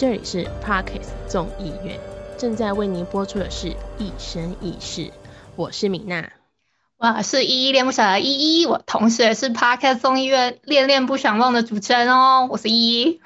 这里是 Parkes 众议院，正在为您播出的是一生一世，我是米娜。我是依依恋不舍的依依，我同时也是 Parkes 综艺院恋恋不想忘的主持人哦，我是依依。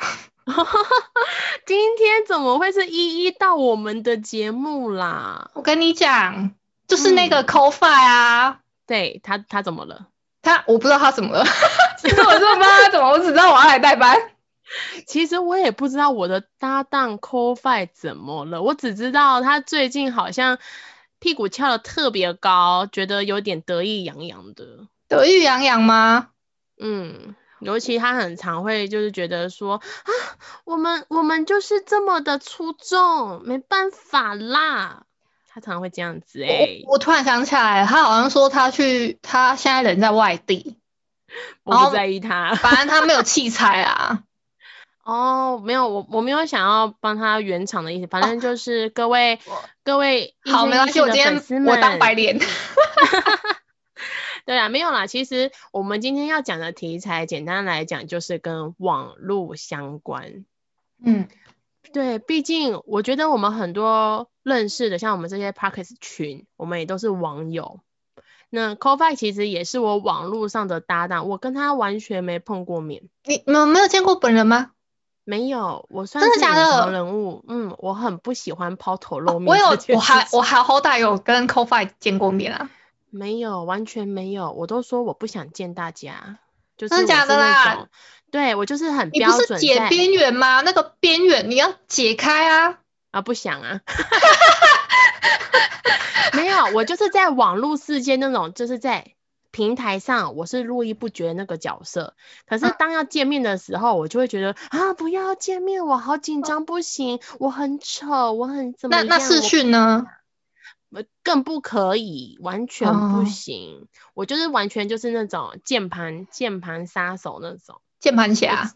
今天怎么会是依依到我们的节目啦？我跟你讲，就是那个 CoFi 啊，对他他怎么了？他我不知道他怎么了，其实我真的不知道他怎么，我只知道我要来代班。其实我也不知道我的搭档 CoFi 怎么了，我只知道他最近好像屁股翘得特别高，觉得有点得意洋洋的。得意洋洋吗？嗯，尤其他很常会就是觉得说啊，我们我们就是这么的出众，没办法啦。他常常会这样子哎、我我突然想起来，他好像说他去，他现在人在外地，我不在意他。反正他没有器材啊。哦，没有，我我没有想要帮他圆场的意思，反正就是各位、各位一好，没关系，我今天我当白脸。对啊，没有啦。其实我们今天要讲的题材，简单来讲就是跟网络相关。嗯，对，毕竟我觉得我们很多认识的，像我们这些 Parkes 群，我们也都是网友。那 CoFi 其实也是我网络上的搭档，我跟他完全没碰过面，你你们没有见过本人吗？没有，我算真的假的人物。嗯，我很不喜欢抛头露面我有，我还我还好歹有跟 CoFi 见过面啊。没有，完全没有，我都说我不想见大家，就是真的假的啦种对我就是很你标不是解边缘吗？那个边缘你要解开啊。啊，不想啊，没有，我就是在网络世界那种，就是在平台上，我是络绎不绝那个角色。可是嗯当要见面的时候，我就会觉得啊，不要见面，我好紧张，不行，我很丑，我很怎么样？那那视我讯呢？呃更不可以，完全不哦行。我就是完全就是那种键盘键盘杀手那种，键盘侠。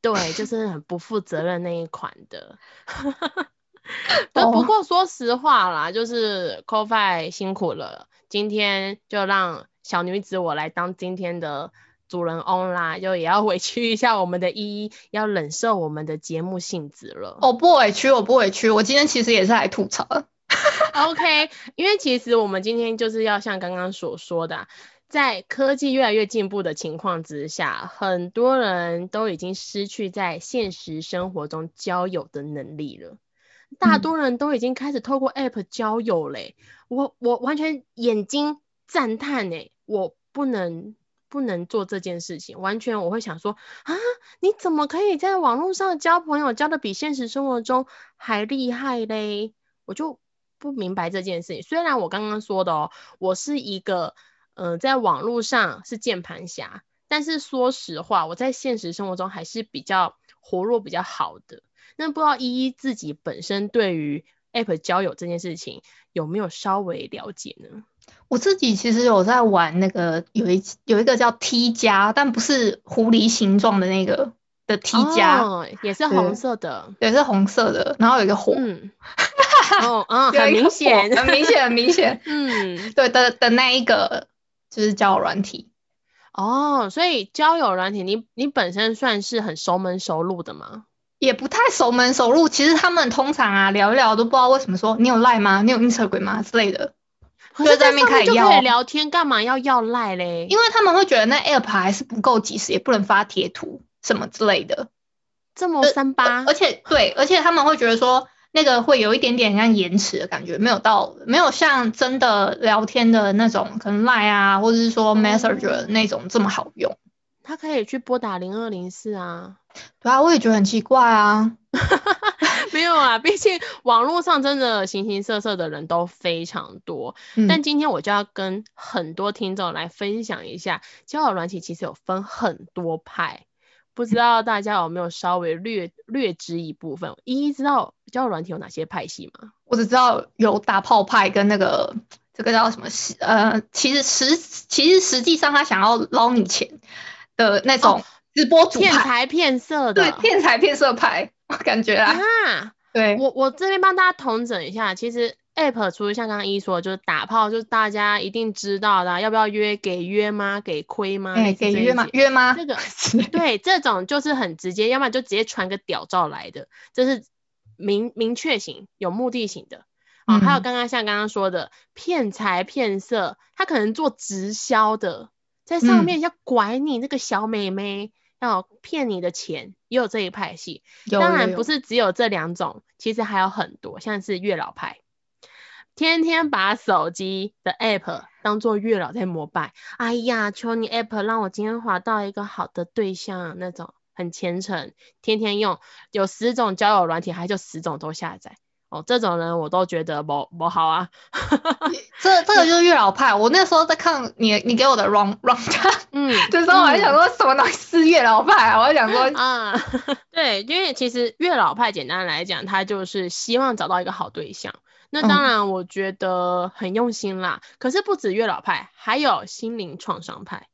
对，就是很不负责任那一款的。不不哦过说实话啦，就是 CoFi 辛苦了，今天就让小女子我来当今天的主人翁啦，就也要委屈一下我们的依依，要忍受我们的节目性质了。我不委屈，我不委屈。我今天其实也是来吐槽的。OK，因为其实我们今天就是要像刚刚所说的啊，在科技越来越进步的情况之下，很多人都已经失去在现实生活中交友的能力了。大嗯多人都已经开始透过 App 交友嘞，我我完全眼睛赞叹哎，我不能不能做这件事情，完全我会想说啊，你怎么可以在网络上交朋友，交的比现实生活中还厉害嘞？我就不明白这件事情。虽然我刚刚说的哦，我是一个呃在网络上是键盘侠，但是说实话，我在现实生活中还是比较活络、比较好的。那不知道依依自己本身对于 App 交友这件事情有没有稍微了解呢？我自己其实有在玩那个有一有一个叫 T 加，但不是狐狸形状的那个的 T 加，哦，也是红色的，也是红色的，然后有一个火，嗯，哦，嗯，有很明显，很明显，很明显。嗯，对的的那一个就是交友软体。哦，所以交友软体，你你本身算是很熟门熟路的吗？也不太熟门熟路，其实他们通常啊聊一聊都不知道为什么说你有 Line 吗？你有 Instagram 吗之类的，可就是在上面就可开始要以聊天，干嘛要要赖嘞？因为他们会觉得那 App 还是不够及时，也不能发贴图什么之类的。这么三八而且对，而且他们会觉得说那个会有一点点像延迟的感觉，没有到没有像真的聊天的那种，可能 Line 啊，或者是说 Messenger 那种这么好用。他可以去拨打零二零四啊。对啊，我也觉得很奇怪啊。没有啊，毕竟网络上真的形形色色的人都非常多。嗯但今天我就要跟很多听众来分享一下，交友软体其实有分很多派，不知道大家有没有稍微略略知一部分？依依知道交友软体有哪些派系吗？我只知道有打炮派跟那个这个叫什么呃，其实实其实实际上他想要捞你钱的那种直播主派，骗财骗色的，对骗财骗色派，我 感觉啊，啊。对，我我这边帮大家统整一下，其实 App 除了像刚刚一说，就是打炮，就是大家一定知道的，要不要约？给约吗？给亏吗？哎，给约吗？约吗？这个 对，这种就是很直接，要么就直接传个屌照来的，这是明明确型、有目的型的。啊，还有刚刚像刚刚说的骗财骗色，他可能做直销的，在上面要拐你那个小妹妹，要骗你的钱，也有这一派系。当然不是只有这两种，其实还有很多，像是月老派，天天把手机的 app 当做月老在膜拜。哎呀，求你 app 让我今天划到一个好的对象，那种很虔诚，天天用，有十种交友软体，还就十种都下载。哦，这种人我都觉得不不好啊。这这个就是月老派。我那时候在看你你给我的 wrong wrong time，嗯，这时候我还想说什么东西是月老派啊？我还想说啊，对，因为其实月老派简单来讲，他就是希望找到一个好对象。那当然我觉得很用心啦。可是不止月老派，还有心灵创伤派。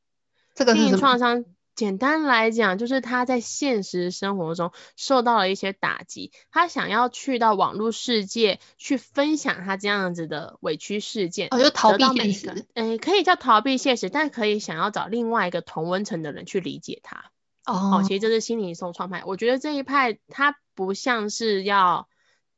这个心灵创伤。简单来讲，就是他在现实生活中受到了一些打击，他想要去到网络世界去分享他这样子的委屈事件，哦，就逃避现实，哎，可以叫逃避现实，但可以想要找另外一个同温层的人去理解他。哦，其实这是心理受创派，我觉得这一派他不像是要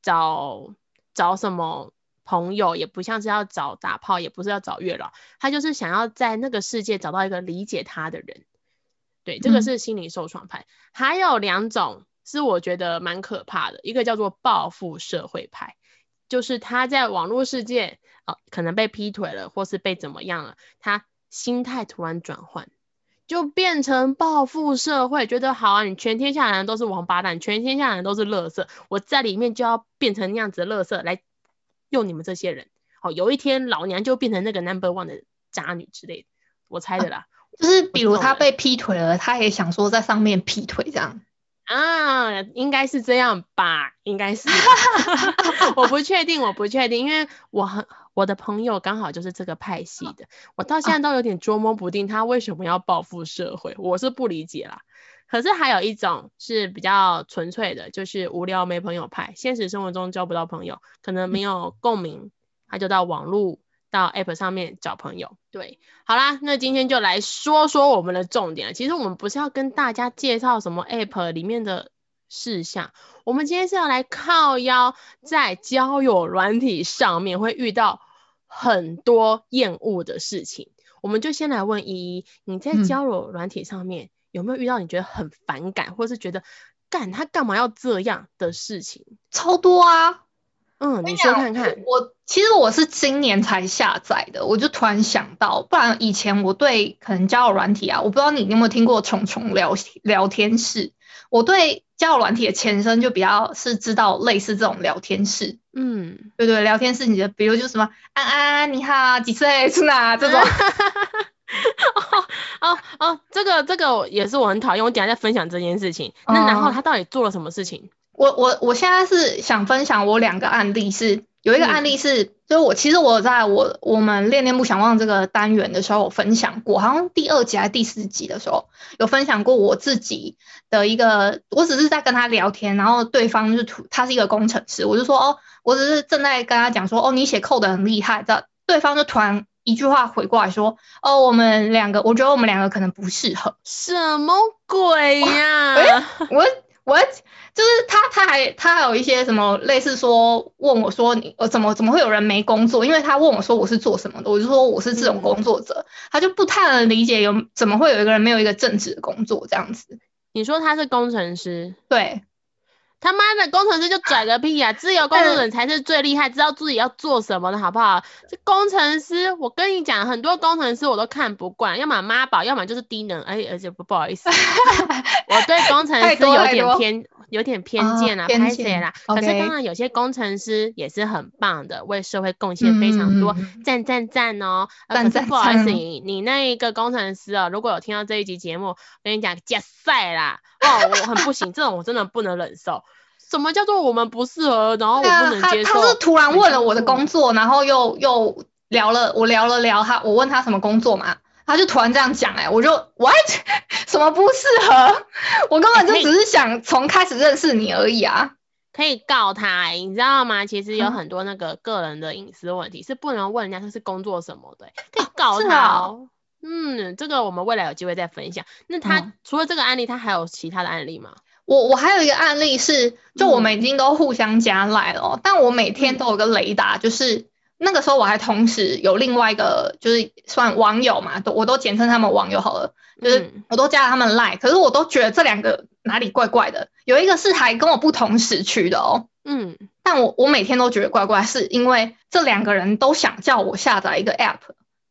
找找什么朋友，也不像是要找打炮，也不是要找月老，他就是想要在那个世界找到一个理解他的人。对，这个是心理受创派，还有两种是我觉得蛮可怕的，一个叫做报复社会派，就是他在网络世界啊，可能被劈腿了，或是被怎么样了，他心态突然转换，就变成报复社会，觉得好啊，你全天下人都是王八蛋，全天下人都是垃圾，我在里面就要变成那样子的垃圾来用你们这些人，好，有一天老娘就变成那个 number one 的渣女之类的，我猜的啦。就是比如他被劈腿了，他也想说在上面劈腿这样啊，应该是这样吧，应该是，我不确定，我不确定，因为我很我的朋友刚好就是这个派系的，我到现在都有点捉摸不定他为什么要报复社会，我是不理解啦。可是还有一种是比较纯粹的，就是无聊没朋友派，现实生活中交不到朋友，可能没有共鸣，他就到网络。到 App 上面找朋友，对，好啦，那今天就来说说我们的重点。其实我们不是要跟大家介绍什么 App 里面的事项，我们今天是要来靠腰在交友软体上面会遇到很多厌恶的事情。我们就先来问依依，你在交友软体上面有没有遇到你觉得很反感，或是觉得干他干嘛要这样的事情？超多啊。嗯，你说看看。我其实我是今年才下载的，我就突然想到，不然以前我对可能交友软体啊，我不知道你有没有听过虫虫聊聊天室。我对交友软体的前身就比较是知道类似这种聊天室。嗯，对对，聊天室，你的比如就什么安安你好，几岁住哪这种。哦哦，这个这个也是我很讨厌，我等下再分享这件事情。那然后他到底做了什么事情？我我我现在是想分享我两个案例，是有一个案例是，就是我其实我在我我们恋恋不想忘这个单元的时候，我分享过，好像第二集还是第四集的时候，有分享过我自己的一个，我只是在跟他聊天，然后对方就是他是一个工程师，我就说哦，我只是正在跟他讲说，哦，你写 code 很厉害，这对方就突然一句话回过来说，哦，我们两个，我觉得我们两个可能不适合，什么鬼呀？我我。就是他，他还他还有一些什么类似说问我说你呃怎么怎么会有人没工作？因为他问我说我是做什么的，我就说我是这种工作者，他就不太能理解有怎么会有一个人没有一个正职的工作这样子。你说他是工程师？对。他妈的工程师就拽个屁呀！自由工作者才是最厉害，知道自己要做什么的好不好？这工程师，我跟你讲，很多工程师我都看不惯，要么妈宝，要么就是低能。哎，而且不不好意思，我对工程师有点偏，有点偏见啊，偏见啦。可是当然有些工程师也是很棒的，为社会贡献非常多，赞赞赞哦。可是不好意思，你你那一个工程师哦，如果有听到这一集节目，跟你讲加赛啦，哦，我很不行，这种我真的不能忍受。什么叫做我们不适合？然后我不能接受。他他是突然问了我的工作，然后又又聊了我聊了聊他，我问他什么工作嘛，他就突然这样讲，哎，我就 what 什么不适合？我根本就只是想从开始认识你而已啊。可以告他、欸，你知道吗？其实有嗯很多那个个人的隐私问题是不能问人家他是工作什么的欸、可以告是他。嗯，这个我们未来有机会再分享。那他、嗯除了这个案例，他还有其他的案例吗？我我还有一个案例是，就我嗯们已经都互相加赖了哦，但我每天都有个雷达，就是那个时候我还同时有另外一个，就是算网友嘛，都我都简称他们网友好了，就是嗯。我都加了他们赖，可是我都觉得这两个哪里怪怪的，有一个是还跟我不同时区的哦，嗯。但我我每天都觉得怪怪，是因为这两个人都想叫我下载一个 app，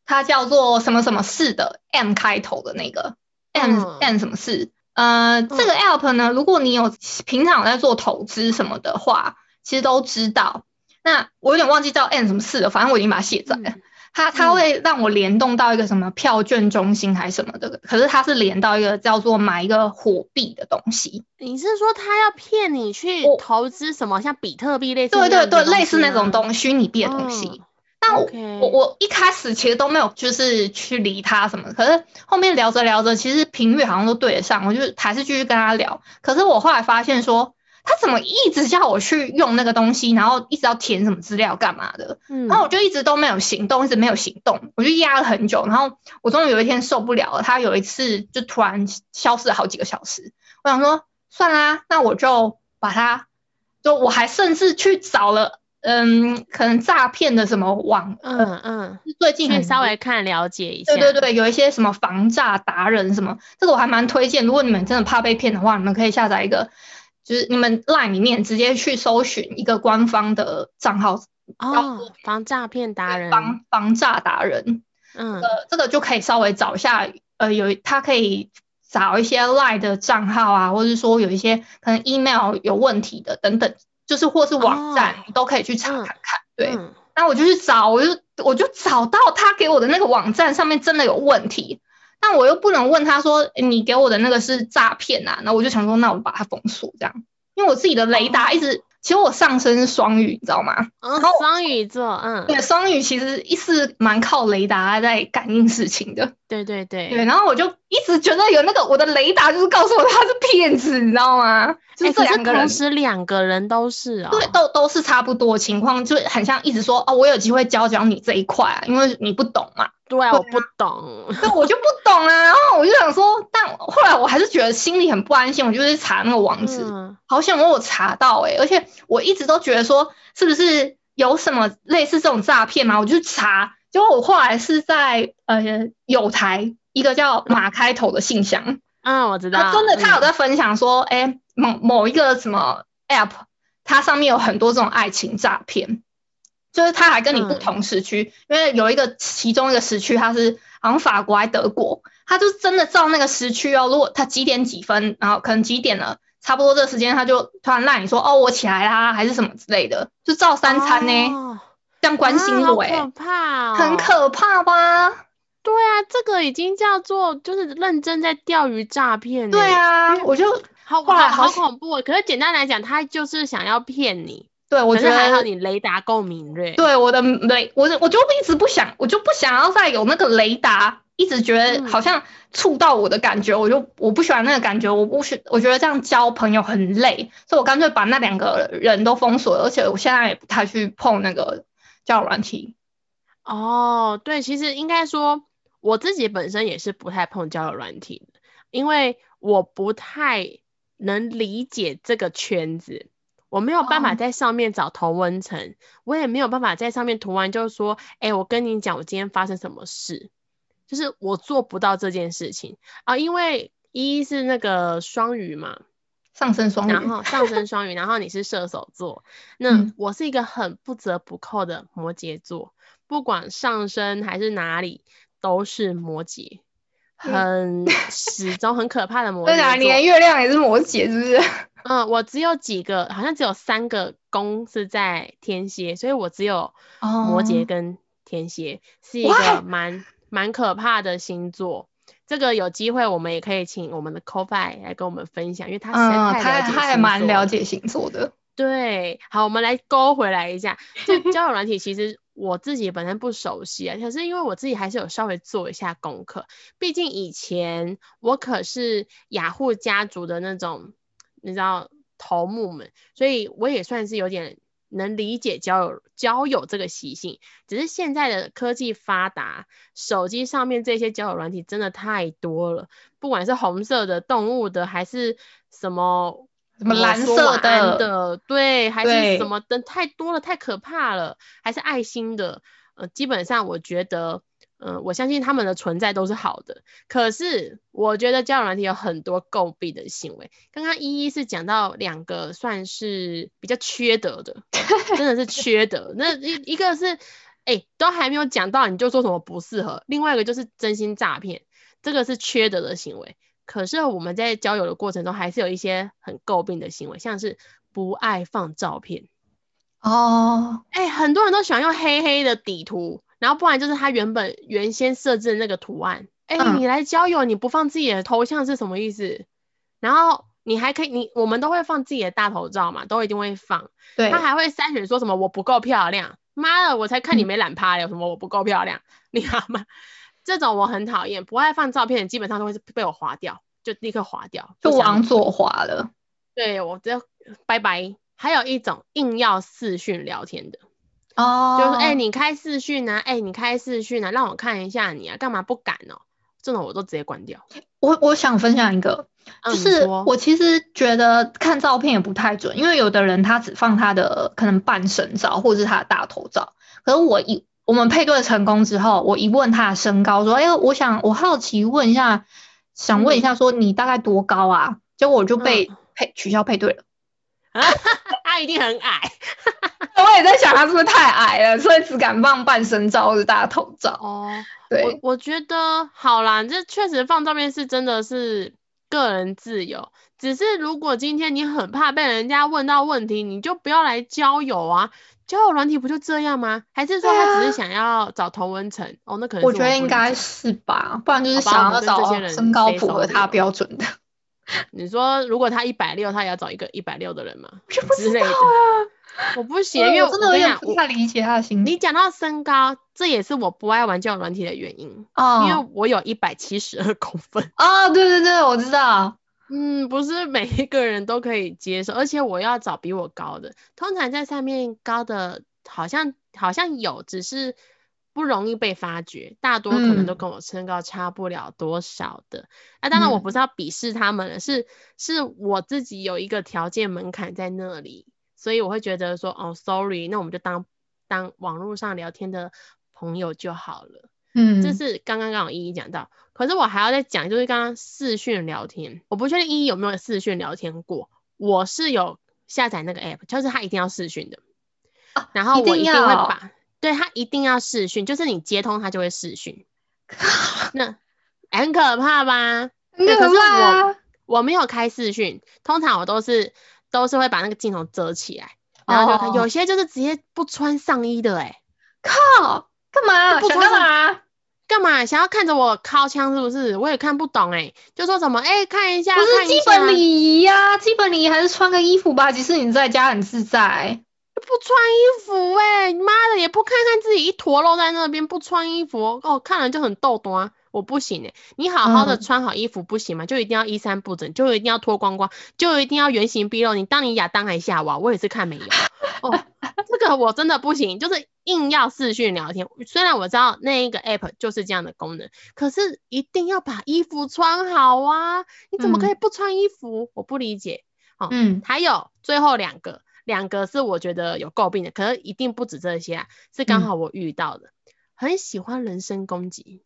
它叫做什么什么四的 M 开头的那个 M、嗯。M 什么四，呃，这个 app 呢，如果你有平常有在做投资什么的话，其实都知道。那我有点忘记叫 N 什么四了，反正我已经把它卸载了。嗯它它嗯会让我联动到一个什么票券中心还是什么的，可是它是连到一个叫做买一个火币的东西。你是说他要骗你去投资什么，像比特币类似对对对，类似那种东虚拟币的东西。嗯但我我一开始其实都没有就是去理他什么，可是后面聊着聊着，其实频率好像都对得上，我就还是继续跟他聊。可是我后来发现说，他怎么一直叫我去用那个东西，然后一直要填什么资料干嘛的，嗯，然后我就一直都没有行动，一直没有行动，我就压了很久。然后我终于有一天受不了了，他有一次就突然消失了好几个小时。我想说，算啦，那我就把它，就我还甚至去找了，嗯，可能诈骗的什么网，呃，嗯嗯，最近稍微看了解一下。对对对，有一些什么防诈达人什么，这个我还蛮推荐。如果你们真的怕被骗的话，你们可以下载一个，就是你们 LINE 里面直接去搜寻一个官方的账号，哦，防诈骗达人，防防诈达人。嗯呃，这个就可以稍微找一下，呃，有他可以找一些 Line 的账号啊，或者是说有一些可能 email 有问题的等等，就是或是网站，哦你都可以去查嗯看看。对，嗯那我就去找，我就我就找到他给我的那个网站上面真的有问题，但我又不能问他说你给我的那个是诈骗啊，那我就想说，那我把它封锁这样，因为我自己的雷达一直，其实我上升是双鱼，你知道吗？嗯，双鱼座，嗯，对，双鱼其实一是蛮靠雷达在感应事情的。对对对，对，然后我就一直觉得有那个我的雷达就是告诉我他是骗子，你知道吗？就是两个人同，时两个人都是哦，对，都都是差不多情况，就很像一直说哦，我有机会教教你这一块啊，因为你不懂嘛。对啊，我不懂，对，我就不懂啊，然后我就想说，但后来我还是觉得心里很不安心，我就去查那个网址，嗯。好险我有查到诶、而且我一直都觉得说是不是有什么类似这种诈骗嘛，我就去查，结果我后来是在呃有台一个叫马开头的信箱。嗯，我知道，他真的，他有嗯在分享说，哎、某某一个什么 app，它上面有很多这种爱情诈骗，就是他还跟你不嗯同时区，因为有一个其中一个时区，它是好像法国还德国，他就真的照那个时区哦，如果他几点几分，然后可能几点了，差不多这个时间，他就突然赖你说，哦，我起来啦，还是什么之类的，就照三餐呢，哦这样关心我、哎、可怕哦，很可怕吧？对啊，这个已经叫做就是认真在钓鱼诈骗，对，啊，我就好后来好恐怖哦。可是简单来讲，他就是想要骗你，对我觉可是还好你雷达够敏锐，对我的雷，我我就一直不想，我就不想要再有那个雷达，一直觉得嗯好像触到我的感觉，我就我不喜欢那个感觉，我不喜，我觉得这样交朋友很累，所以我干脆把那两个人都封锁，而且我现在也不太去碰那个交友软体。哦，对，其实应该说我自己本身也是不太碰交友软体的，因为我不太能理解这个圈子，我没有办法哦。在上面找同温层，我也没有办法在上面涂完就说，哎，我跟你讲我今天发生什么事，就是我做不到这件事情。啊，因为一是那个双鱼嘛，上升双鱼然，后。上升双鱼，然后你是射手座，那嗯。我是一个很不折不扣的摩羯座，不管上升还是哪里都是摩羯，很始终很可怕的摩 对啊。你的月亮也是摩羯，是不是？嗯，我只有几个，好像只有三个宫是在天蝎，所以我只有摩羯哦跟天蝎，是一哇个蛮蛮可怕的星座。这个有机会我们也可以请我们的 c o f i 来跟我们分享，因为他实在嗯，太了解他他也星座了蛮了解星座的。对，好，我们来勾回来一下，就交友软体，其实我自己本身不熟悉啊，可是因为我自己还是有稍微做一下功课，毕竟以前我可是雅虎家族的那种，你知道头目们，所以我也算是有点能理解交友交友这个习性。只是现在的科技发达，手机上面这些交友软体真的太多了，不管是红色的、动物的，还是什么什么蓝色的，的，对，还是什么的，太多了，太可怕了，还是爱心的，呃，基本上我觉得，呃，我相信他们的存在都是好的，可是我觉得交友软体有很多诟病的行为。刚刚依依是讲到两个算是比较缺德的，真的是缺德。那一一个是，哎、都还没有讲到你就说什么不适合，另外一个就是真心诈骗，这个是缺德的行为。可是我们在交友的过程中，还是有一些很诟病的行为，像是不爱放照片。哦，哎、很多人都喜欢用黑黑的底图，然后不然就是他原本原先设置的那个图案。哎、嗯你来交友，你不放自己的头像是什么意思？然后你还可以，你我们都会放自己的大头照嘛，都一定会放。对他，还会筛选说什么我不够漂亮，妈的，我才看你嗯没懒趴了，有什么我不够漂亮，你好吗？这种我很讨厌，不爱放照片的基本上都会是被我划掉，就立刻划掉，就往左滑了。对我直接拜拜。还有一种硬要视讯聊天的。哦，就是哎、你开视讯啊，哎、你开视讯啊，让我看一下你啊，干嘛不敢哦？这种我都直接关掉。我我想分享一个，就是说我其实觉得看照片也不太准，因为有的人他只放他的可能半身照或者是他的大头照，可是我一我们配对成功之后，我一问他的身高，说哎，我想我好奇问一下，想问一下说你大概多高啊？结果我就被嗯配取消配对了。他一定很矮 我也在想他是不是太矮了，所以只敢放半身照或者大头照。哦。对我，我觉得好啦，这确实放照片是真的是个人自由。只是如果今天你很怕被人家问到问题，你就不要来交友啊。交友软体不就这样吗？还是说他只是想要找同温层？哦，那可能我是觉得应该是吧，不然就是想要找身高符合他标准的。你说如果他一百六，他也要找一个一百六的人吗？不知道之类的。啊，我不 行，因为我真的有点不太理解他的心理。你讲到身高，这也是我不爱玩交友软体的原因，哦，因为我有一百七十二公分。哦，对对对，我知道。嗯，不是每一个人都可以接受，而且我要找比我高的。通常在上面高的，好像好像有，只是不容易被发觉，大多可能都嗯跟我身高差不了多少的。那、当然，我嗯不是要鄙视他们了，是是我自己有一个条件门槛在那里，所以我会觉得说，哦，sorry，那我们就当当网络上聊天的朋友就好了。嗯，这是刚刚刚好依依讲到，可是我还要再讲，就是刚刚视讯聊天，我不确定依依有没有视讯聊天过，我是有下载那个 app，就是它一定要视讯的，啊然后我一定会要把，对，它一定要视讯，就是你接通它就会视讯，那很可怕吧？很对可是可怕啊。我没有开视讯，通常我都是都是会把那个镜头遮起来，然后就看，哦有些就是直接不穿上衣的、欸，哎。靠，干嘛？不穿干嘛？干嘛想要看着我掏枪是不是？我也看不懂哎、就说什么哎、看一下，不是基本礼仪呀，基本礼仪还是穿个衣服吧。即使你在家很自在。不穿衣服哎、妈的也不看看自己一坨肉在那边，不穿衣服哦，看了就很逗懂啊。我不行哎、你好好的嗯穿好衣服不行吗？就一定要衣衫不整，就一定要脱光光，就一定要原形毕露。你当你亚当还夏娃，我也是看没有哦，这个我真的不行，就是硬要视讯聊天。虽然我知道那一个 app 就是这样的功能，可是一定要把衣服穿好啊！你怎么可以不穿衣服？我不理解。哦，嗯还有最后两个，两个是我觉得有诟病的，可是一定不止这些啊，是刚嗯好我遇到的，很喜欢人身攻击。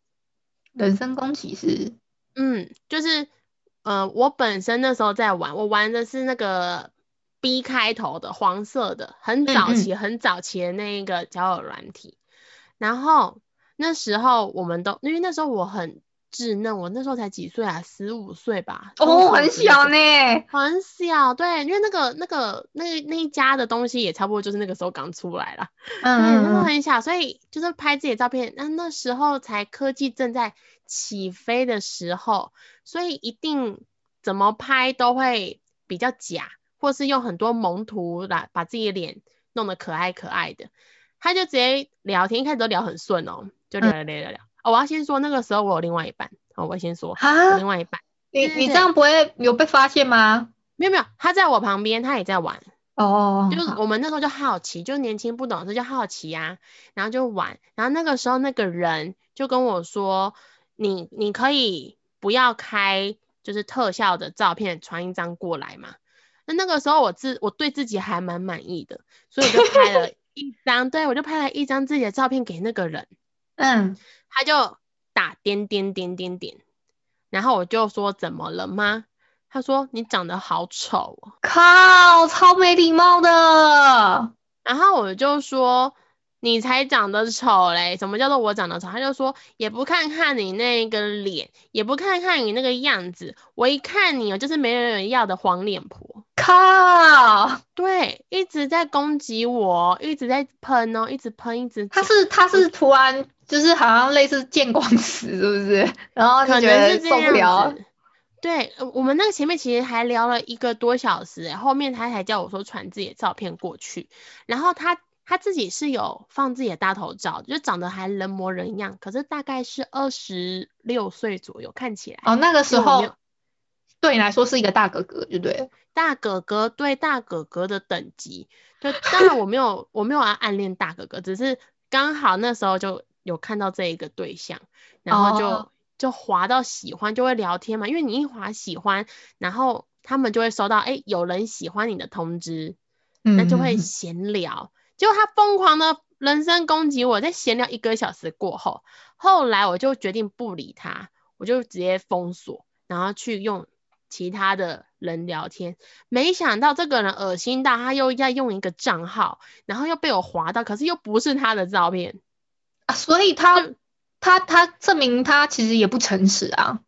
人身攻击是嗯，就是呃，我本身那时候在玩，我玩的是那个 B 开头的黄色的，很早嗯期、很早期的那一个交友软体。然后那时候我们都，因为那时候我很稚嫩，我那时候才几岁啊，十五岁吧。哦，很小呢。很小，对，因为那个那个那那一家的东西也差不多就是那个时候刚出来啦。嗯，那时候很小，所以就是拍自己的照片。那那时候才科技正在起飞的时候，所以一定怎么拍都会比较假，或是用很多萌图来把自己的脸弄得可爱可爱的。他就直接聊天，一开始都聊很顺哦，就聊聊聊聊聊。哦，我要先说那个时候我有另外一半，哦，我先说我啊另，外一半。你你这样不会有被发现吗？没有没有，他在我旁边，他也在玩。哦，就是我们那时候就好奇，就年轻不懂事就好奇呀、然后就玩，然后那个时候那个人就跟我说，你你可以不要开就是特效的照片传一张过来嘛。那那个时候我自我对自己还蛮满意的，所以我就拍了 一张，对我就拍了一张自己的照片给那个人，嗯，他就打点点点点点，然后我就说怎么了吗？他说你长得好丑哦。靠，超没礼貌的。然后我就说你才长得丑嘞，什么叫做我长得丑？他就说也不看看你那个脸，也不看看你那个样子，我一看你哦，就是没人要的黄脸婆。靠，对，一直在攻击我，一直在喷哦，一直喷，一直他是他是突然就是好像类似见光死，是不是？然后就可觉得能是受不了。对，呃我们那个前面其实还聊了一个多小时欸，后面他才叫我说传自己的照片过去，然后他他自己是有放自己的大头照，就长得还人模人样，可是大概是二十六岁左右，看起来哦，那个时候对你来说是一个大哥哥，对不对？大哥哥对大哥哥的等级，就当然我没有我没有要暗恋大哥哥，只是刚好那时候就有看到这一个对象，然后就、哦就滑到喜欢，就会聊天嘛，因为你一滑喜欢，然后他们就会收到哎有人喜欢你的通知，嗯，那就会闲聊。结果他疯狂的人身攻击我，在闲聊一个小时过后，后来我就决定不理他，我就直接封锁，然后去用其他的人聊天。没想到这个人恶心到他又在用一个账号，然后又被我划到，可是又不是他的照片。啊，所以他他他证明他其实也不诚实啊。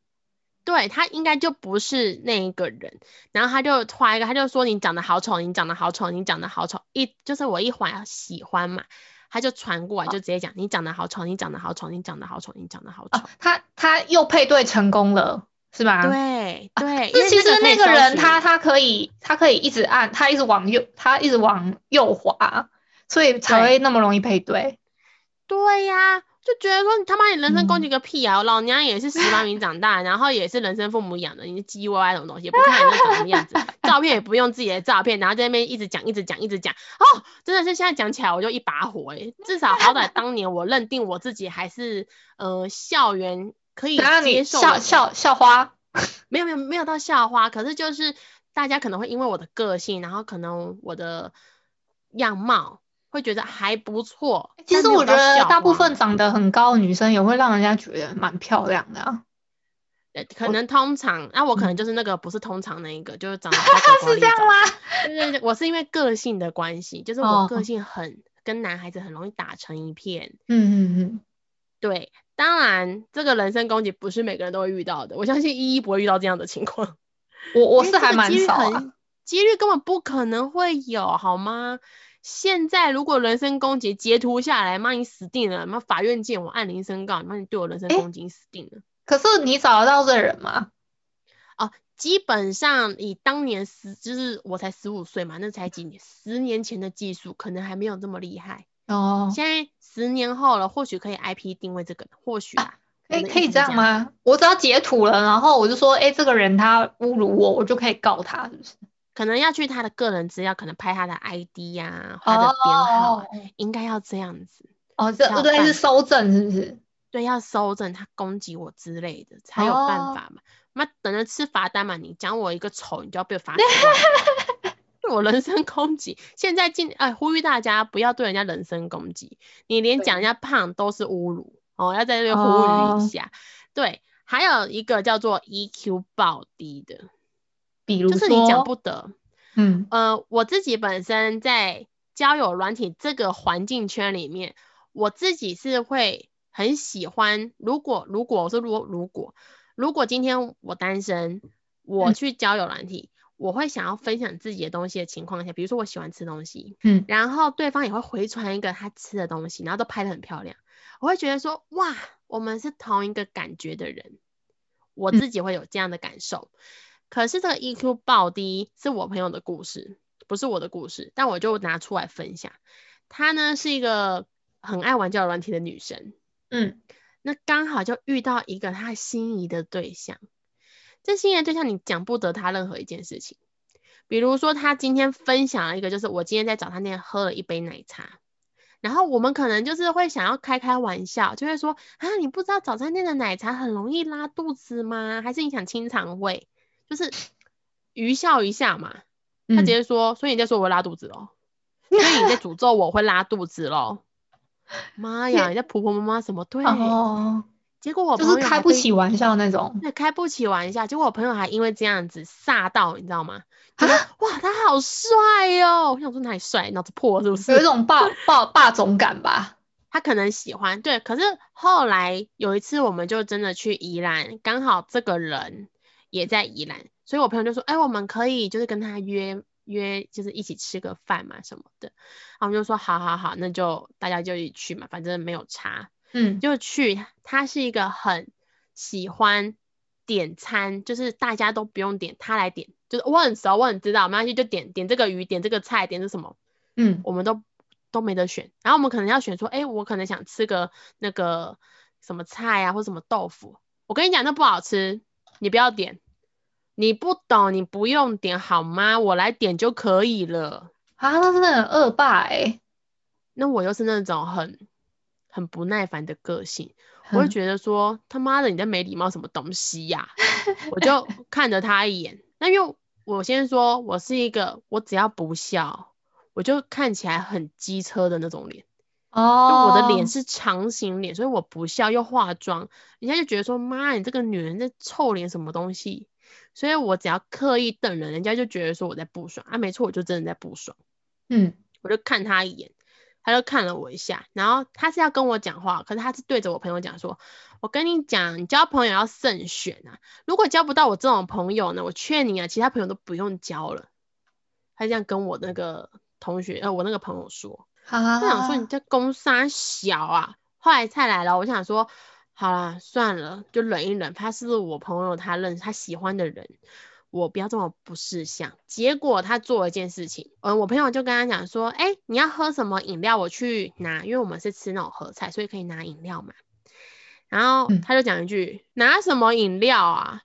对他应该就不是那一个人，然后他就画一个，他就说你长得好丑，你长得好丑，你长得好丑，一就是我一划喜欢嘛，他就传过来就直接讲你长得好丑，你长得好丑，你长得好丑，你长得好丑。啊，他他又配对成功了，是吧？。对对，其实那个人他他可以他可以一直按他一直往右他一直往右滑，所以才会那么容易配对。对呀、就觉得说你他妈你人身攻嗯击个屁啊！我老娘也是十八名长大，然后也是人生父母养的，你是唧唧歪歪什么东西，也不看你是 长什么样子，照片也不用自己的照片，然后在那边一直讲一直讲一直讲，哦，真的是现在讲起来我就一把火诶、至少好歹当年我认定我自己还是呃校园可以接受校校校花，没有没有没有到校花，可是就是大家可能会因为我的个性，然后可能我的样貌会觉得还不错。其实我觉得大部分长得很高的女生也会让人家觉得蛮漂亮的可能通常，那、我可能嗯就是那个不是通常那一个，就是长得 是这样吗？对对对，我是因为个性的关系，就是哦我个性很、跟男孩子很容易打成一片。嗯嗯嗯，对，当然这个人身攻击不是每个人都会遇到的，我相信依依不会遇到这样的情况。我我是还蛮少啊。很，几率根本不可能会有，好吗？现在如果人身攻击截图下来，妈你死定了，妈法院见我按铃申告，妈你对我人身攻击你死定了。可是你找得到这人吗？哦，基本上以当年十，就是我才十五岁嘛，那才几年，十年前的技术可能还没有这么厉害。哦，现在十年后了，或许可以 IP 定位这个，或许啊，可以这样？吗？我只要截图了，然后我就说，哎，这个人他侮辱我，我就可以告他，是不是？可能要去他的个人资料，可能拍他的 ID 呀、他的编号啊，应该要这样子。哦，这才有类似办收证是不是？对，要搜证他攻击我之类的，才有办哦法嘛。那、等着吃罚单嘛，你讲我一个丑，你就要被罚。对我人身攻击，现在进哎呼吁大家不要对人家人身攻击，你连对讲人家胖都是侮辱哦，要在这边呼吁哦一下。对，还有一个叫做 EQ 爆低的，比如就是你讲说，不得。嗯呃，我自己本身在交友软体这个环境圈里面，我自己是会很喜欢。如果如果我说如果如果如果今天我单身，我嗯去交友软体，我会想要分享自己的东西的情况下，比如说我喜欢吃东西，嗯，然后对方也会回传一个他吃的东西，然后都拍得很漂亮，我会觉得说哇，我们是同一个感觉的人，我嗯自己会有这样的感受。可是这个 EQ 爆低是我朋友的故事，不是我的故事，但我就拿出来分享。她呢是一个很爱玩交友软体的女生，嗯那刚好就遇到一个她心仪的对象。这心仪的对象你讲不得他任何一件事情，比如说他今天分享了一个，就是我今天在早餐店喝了一杯奶茶，然后我们可能就是会想要开开玩笑，就会说啊，你不知道早餐店的奶茶很容易拉肚子吗？还是你想清肠胃？就是愚笑一下嘛。他直接说，所以你在说我会拉肚子咯，所以你在诅咒我会拉肚子喽。妈呀，你在婆婆妈妈什么对？哦，结果我就是开不起玩笑那种。对，开不起玩笑。结果我朋友还因为这样子煞到，你知道吗？觉得哇，他好帅哦！我想说哪里帅，脑子破是不是？有一种霸霸霸总感吧。他可能喜欢，对。可是后来有一次，我们就真的去宜兰，刚好这个人也在宜兰，所以我朋友就说，哎，我们可以就是跟他约约，就是一起吃个饭嘛什么的。然后我们就说，好好好，那就大家就一起去嘛，反正没有差。嗯，就去。他是一个很喜欢点餐，就是大家都不用点，他来点。就是我很熟，我很知道，没关系，就点点这个鱼，点这个菜，点这什么，嗯，我们都都没得选。然后我们可能要选说，哎，我可能想吃个那个什么菜啊，或什么豆腐。我跟你讲，那不好吃，你不要点。你不懂，你不用点好吗？我来点就可以了。啊，那真的很恶霸哎。那我又是那种很很不耐烦的个性，我会觉得说，他妈的，你在没礼貌什么东西呀？我就看着他一眼。那因为我先说，我是一个，我只要不笑，我就看起来很机车的那种脸。哦。就我的脸是长形脸，所以我不笑又化妆，人家就觉得说，妈，你这个女人在臭脸什么东西？所以我只要刻意瞪人，人家就觉得说我在不爽啊。没错，我就真的在不爽。嗯。我就看他一眼，他就看了我一下，然后他是要跟我讲话，可是他是对着我朋友讲说。我跟你讲，你交朋友要慎选啊！如果交不到我这种朋友呢，我劝你啊，其他朋友都不用交了。他这样跟我那个同学，呃，我那个朋友说，他想说你在攻杀小啊。后来菜来了，我想说，好啦，算了，就忍一忍。他是我朋友，他认他喜欢的人，我不要这么不识相。结果他做了一件事情，嗯，我朋友就跟他讲说，哎，你要喝什么饮料，我去拿，因为我们是吃那种盒菜，所以可以拿饮料嘛。然后他就讲一句：“拿什么饮料啊？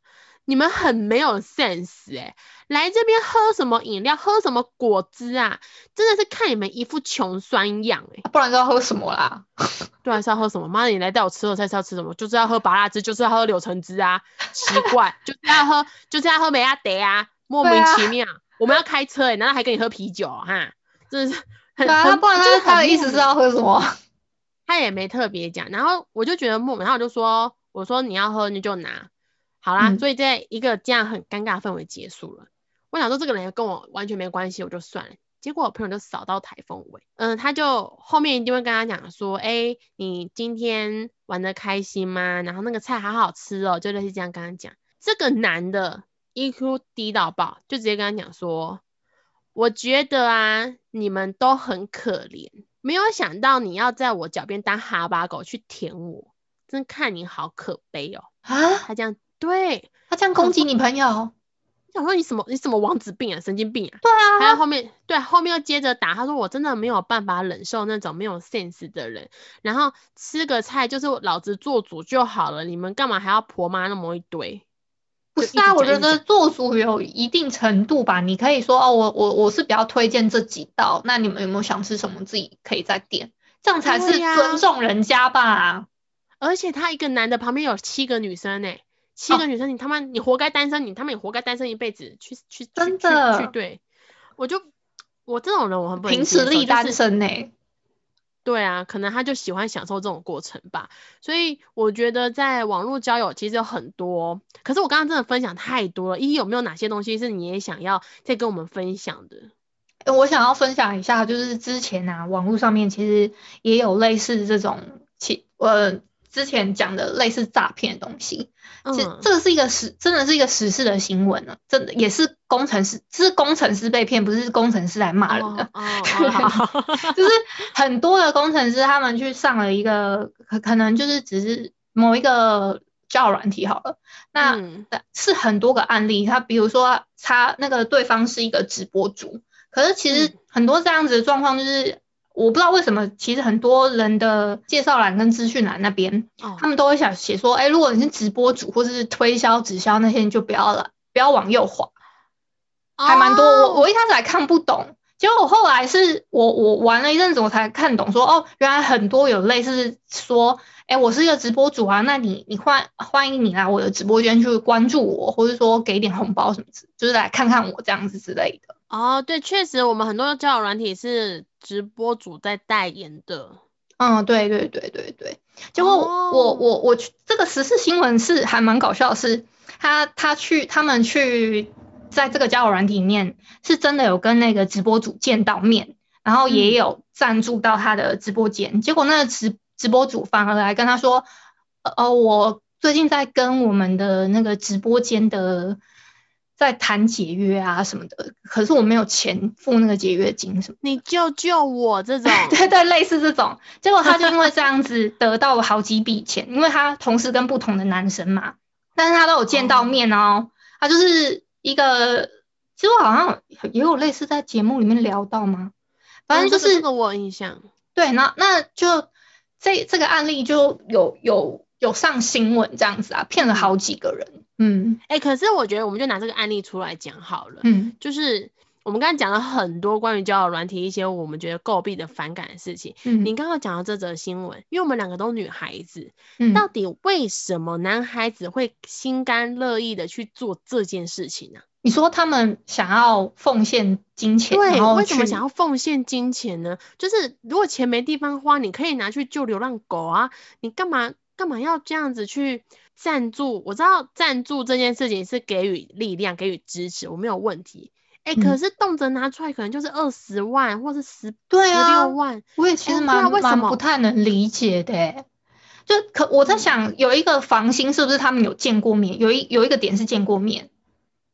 你们很没有 sense 哎！来这边喝什么饮料？喝什么果汁啊？真的是看你们一副穷酸样哎！不然要喝什么啦？对啊，是要喝什么？妈的，你来带我吃了菜是要吃什么？就是要喝拔辣汁，就是要喝柳橙汁啊！奇怪，就是要喝，就是要喝美亚德啊！莫名其妙。我们要开车哎，难道还跟你喝啤酒哈？真的是很很，不然他他的意思是要喝什么？”他也没特别讲，然后我就觉得莫名，然后我就说，我说你要喝你就拿，好啦，所以在一个这样很尴尬氛围结束了。我想说这个人跟我完全没关系，我就算了。结果我朋友就扫到台风尾，嗯，他就后面一定会跟他讲说，哎，你今天玩的开心吗？然后那个菜好好吃哦，就类似这样跟他讲。这个男的 EQ 低到爆，就直接跟他讲说，我觉得啊，你们都很可怜。没有想到你要在我脚边当哈巴狗去舔我，真看你好可悲哦！啊，他这样，对他这样攻击你朋友，我想说你什么你什么王子病啊，神经病啊！对啊，还有后面对后面又接着打，他说我真的没有办法忍受那种没有 sense 的人，然后吃个菜就是老子做主就好了，你们干嘛还要婆妈那么一堆？不是啊，我觉得做主有一定程度吧。你可以说哦，我我我是比较推荐这几道，那你们有没有想吃什么，自己可以再点，这样才是尊重人家吧。而且他一个男的旁边有七个女生呢，七个女生，你他妈你活该单身，你他妈也活该单身一辈子，去去真的去对，我就我这种人我很不凭实力单身呢。对啊，可能他就喜欢享受这种过程吧，所以我觉得在网络交友其实有很多，可是我刚刚真的分享太多了。一有没有哪些东西是你也想要再跟我们分享的？我想要分享一下，就是之前啊，网络上面其实也有类似这种，其呃。之前讲的类似诈骗的东西，其实这个是一个实，真的是一个实事的新闻呢，真的也是工程师，是工程师被骗，不是工程师来骂人 的，就是很多的工程师他们去上了一个，可可能就是只是某一个交软体好了，那是很多个案例，他比如说他那个对方是一个直播主，可是其实很多这样子的状况就是。我不知道为什么，其实很多人的介绍栏跟资讯栏那边，他们都会想写说，哎，如果你是直播主或者是推销直销那些，你就不要了，不要往右滑。还蛮多。哦我我一开始还看不懂，结果我后来是我我玩了一阵子，我才看懂说哦，原来很多有类似说，哎，我是一个直播主啊，那你你欢欢迎你来我的直播间去关注我，或者说给点红包什么之，就是来看看我这样子之类的。哦，对，确实我们很多交友软体是直播主在代言的。嗯，对对对对对。结果哦我我我去这个时事新闻是还蛮搞笑的是，他他去他们去在这个交友软体里面是真的有跟那个直播主见到面，然后也嗯有赞助到他的直播间。结果那个直直播主反而来跟他说，呃呃，我最近在跟我们的那个直播间的在谈解约啊什么的，可是我没有钱付那个解约金什么。你救救我这种，对 对，类似这种，结果他就因为这样子得到了好几笔钱，因为他同时跟不同的男生嘛，但是他都有见到面哦，他就是一个，其实我好像也有类似在节目里面聊到吗？反正就是、嗯这个这个我有印象。对，那那就这这个案例就有有有上新闻这样子啊，骗了好几个人，嗯。哎、可是我觉得我们就拿这个案例出来讲好了，嗯。就是我们刚才讲了很多关于交友软体一些我们觉得诟病的反感的事情。嗯，你刚刚讲到这则新闻，因为我们两个都女孩子，嗯到底为什么男孩子会心甘乐意的去做这件事情呢、你说他们想要奉献金钱，对，为什么想要奉献金钱呢？就是如果钱没地方花，你可以拿去救流浪狗啊，你干嘛干嘛要这样子去赞助？我知道赞助这件事情是给予力量、给予支持，我没有问题。哎、嗯可是动辄拿出来可能就是二十万或是十十对啊六万，我也其实蛮蛮不太能理解的欸，就可我在想有一个房型是不是他们有见过面？有一有一个点是见过面，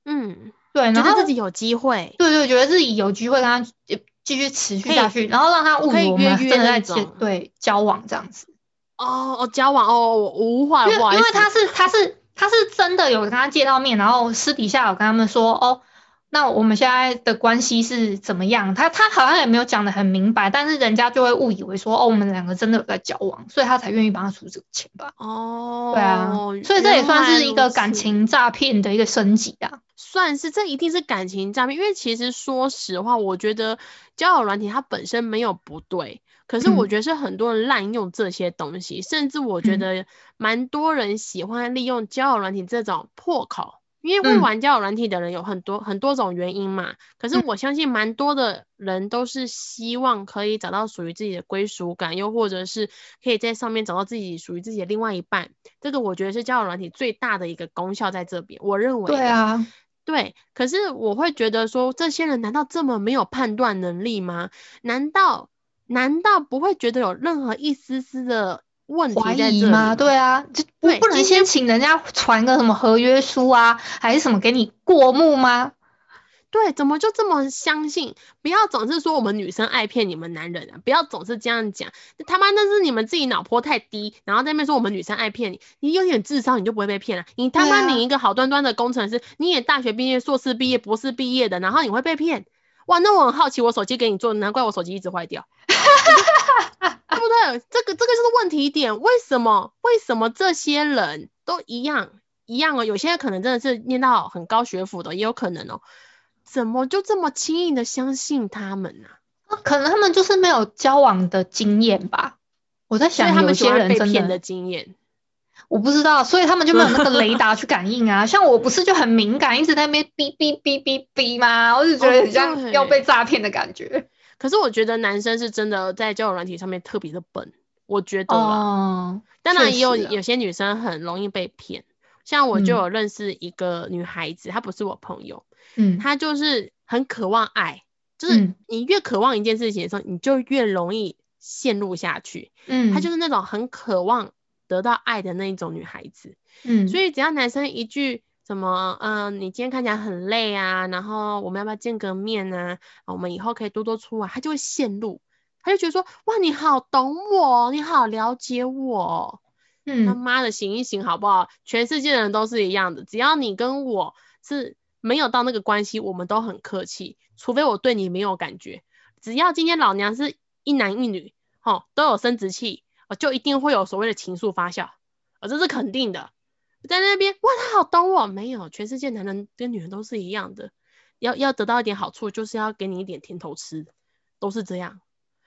嗯，对，然觉后得自己有机会，对对，觉得自己有机会跟他呃继续持续下去，然后让他误可以以为我们约约真的在接那种对交往这样子，哦哦，交往哦，我无话因为他是他是他是真的有跟他见到面，然后私底下有跟他们说哦。那我们现在的关系是怎么样？他他好像也没有讲的很明白，但是人家就会误以为说，哦，我们两个真的有在交往，所以他才愿意帮他出这个钱吧？哦，对啊，所以这也算是一个感情诈骗的一个升级啊。算是，这一定是感情诈骗，因为其实说实话，我觉得交友软体它本身没有不对，可是我嗯觉得是很多人滥用这些东西，甚至我觉嗯得蛮多人喜欢利用交友软体这种破口。因为玩交友软体的人有很多很多种原因嘛，可是嗯我相信蛮多的人都是希望可以找到属于自己的归属感，又或者是可以在上面找到自己属于自己的另外一半。这个我觉得是交友软体最大的一个功效在这边，我认为。对啊，对，可是我会觉得说，这些人难道这么没有判断能力吗？难道难道不会觉得有任何一丝丝的问题怀在这里疑吗？对啊，就不不能先请人家传个什么合约书啊，还是什么给你过目吗？对，怎么就这么相信？不要总是说我们女生爱骗你们男人啊！不要总是这样讲，他妈那是你们自己脑波太低，然后在那边说我们女生爱骗你，你有点智商你就不会被骗了。你他妈你一个好端端的工程师，你也大学毕业、硕士毕业、博士毕业的，然后你会被骗？哇，那我很好奇，我手机给你做，难怪我手机一直坏掉。对不对？这个这个就是问题点，为什么为什么这些人都一样一样哦？有些人可能真的是念到很高学府的，也有可能哦。怎么就这么轻易的相信他们呢、啊可能他们就是没有交往的经验吧。我在想，他有些们喜欢人骗的经验。我不知道，所以他们就没有那个雷达去感应啊。像我不是就很敏感，一直在那边哔哔哔哔哔吗？我就觉得很哦像要被诈骗的感觉。可是我觉得男生是真的在交友软体上面特别的笨，我觉得当然也有啊有些女生很容易被骗，像我就嗯有认识一个女孩子，她不是我朋友，嗯。她就是很渴望爱，就是嗯你越渴望一件事情的时候，你就越容易陷入下去。嗯，她就是那种很渴望得到爱的那一种女孩子，嗯，所以只要男生一句什么，嗯、你今天看起来很累啊，然后我们要不要见个面啊？啊我们以后可以多多出来，他就会陷入，他就觉得说，哇，你好懂我，你好了解我。他嗯妈的，醒一醒好不好？全世界的人都是一样的，只要你跟我是没有到那个关系，我们都很客气，除非我对你没有感觉。只要今天老娘是一男一女，哦，都有生殖器，哦，就一定会有所谓的情愫发酵，哦，这是肯定的。在那边，哇，他好懂我，没有，全世界男人跟女人都是一样的。要要得到一点好处，就是要给你一点甜头吃，都是这样。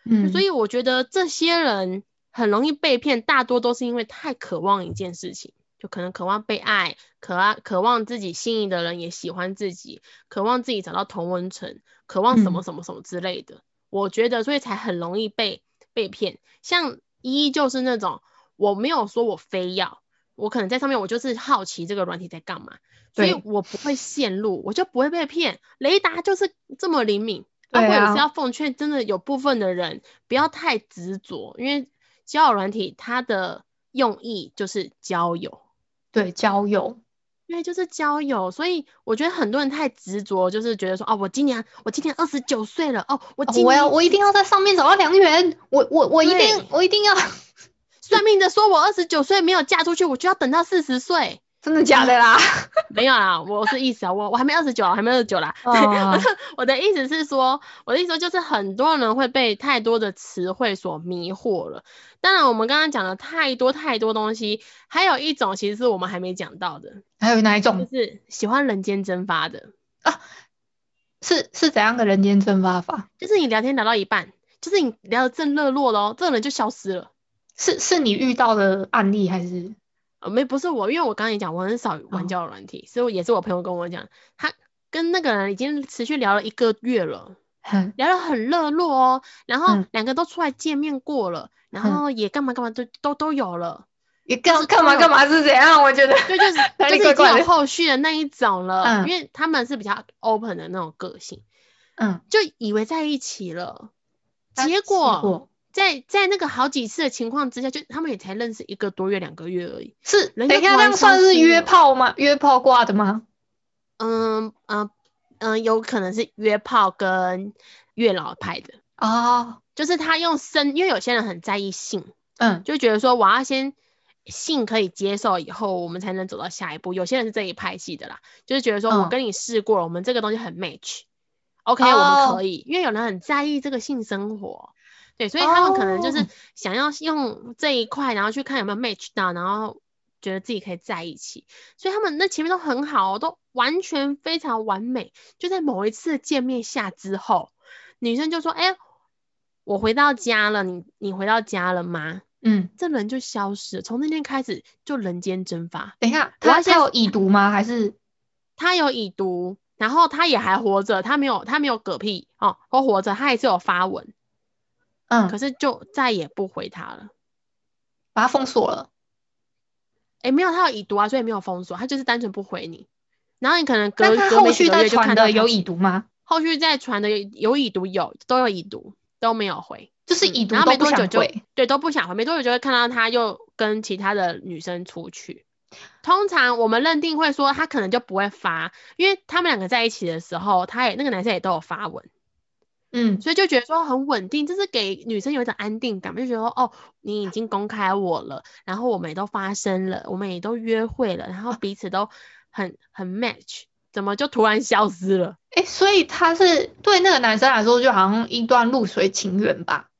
嗯，所以我觉得这些人很容易被骗，大多都是因为太渴望一件事情，就可能渴望被爱，渴望渴望自己心仪的人也喜欢自己，渴望自己找到同温层，渴望什么什么什么之类的。我觉得，所以才很容易被被骗。像一就是那种，我没有说我非要，我可能在上面我就是好奇这个软体在干嘛，所以我不会陷入，我就不会被骗。雷达就是这么灵敏。对啊，我也啊是要奉劝，真的有部分的人不要太执着，因为交友软体它的用意就是交友，对交友，因为就是交友，所以我觉得很多人太执着，就是觉得说，哦，我今年我今年二十九岁了，哦，我哦今年、我要我一定要在上面找到良缘，我我我一定我一定要，算命的说我二十九岁没有嫁出去，我就要等到四十岁。真的假的啦？没有啦，我是意思啊，我我还没二十九还没二十九啦。我的 我的意思是说，我的意思说就是很多人会被太多的词汇所迷惑了。当然，我们刚刚讲了太多太多东西，还有一种其实是我们还没讲到的，还有哪一就种是喜欢人间蒸发的啊，是是怎样的人间蒸发法？就是你聊天聊到一半，就是你聊的正热络咯，这个人就消失了。是是你遇到的案例还是？呃，没不是我，因为我刚才也讲，我很少玩哦交友软体，所以也是我朋友跟我讲，他跟那个人已经持续聊了一个月了。哼聊得很热络哦，然后嗯两个都出来见面过了，然嗯后也干嘛干嘛都都都有了，你就是都有干干嘛干嘛是怎样？我觉得对，就是 就是已经有后续的那一种了，嗯因为他们是比较 open 的那种个性，嗯，就以为在一起了，啊结果果在在那个好几次的情况之下，就他们也才认识一个多月两个月而已，是人等一下，这样算是约炮吗？约炮挂的吗？嗯嗯嗯，有可能是约炮跟月老派的，哦，就是他用身，因为有些人很在意性。嗯就觉得说我要先性可以接受以后，我们才能走到下一步。有些人是这一派系的啦，就是觉得说嗯我跟你试过了，我们这个东西很 match，OK，、哦我们可以。因为有人很在意这个性生活，对，所以他们可能就是哦想要用这一块，然后去看有没有 match 到，然后觉得自己可以在一起。所以他们那前面都很好哦，都完全非常完美。就在某一次见面下之后，女生就说：“哎、我回到家了，你你回到家了吗？”嗯，这人就消失了，从那天开始就人间蒸发。等一下，他他有已读吗？还是他有已读，然后他也还活着，他没有他没有嗝屁哦，都活着，他也是有发文，嗯可，是就再也不回他了。把他封锁了？诶，没有，他有已读啊，所以没有封锁，他就是单纯不回你。然后你可能隔后续在月就看到他传的有已读吗？后续再传的有有已读有都有已读都没有回，就是嗯然后已读都不没多久就。对都不想回，没多久就会看到他又跟其他的女生出去。通常我们认定会说他可能就不会发，因为他们两个在一起的时候，他也那个男生也都有发文，嗯，所以就觉得说很稳定，就是给女生有一种安定感，就觉得说哦，你已经公开我了，然后我们也都发生了，我们也都约会了，然后彼此都很很 match，怎么就突然消失了？哎，所以他是对那个男生来说，就好像一段露水情缘吧？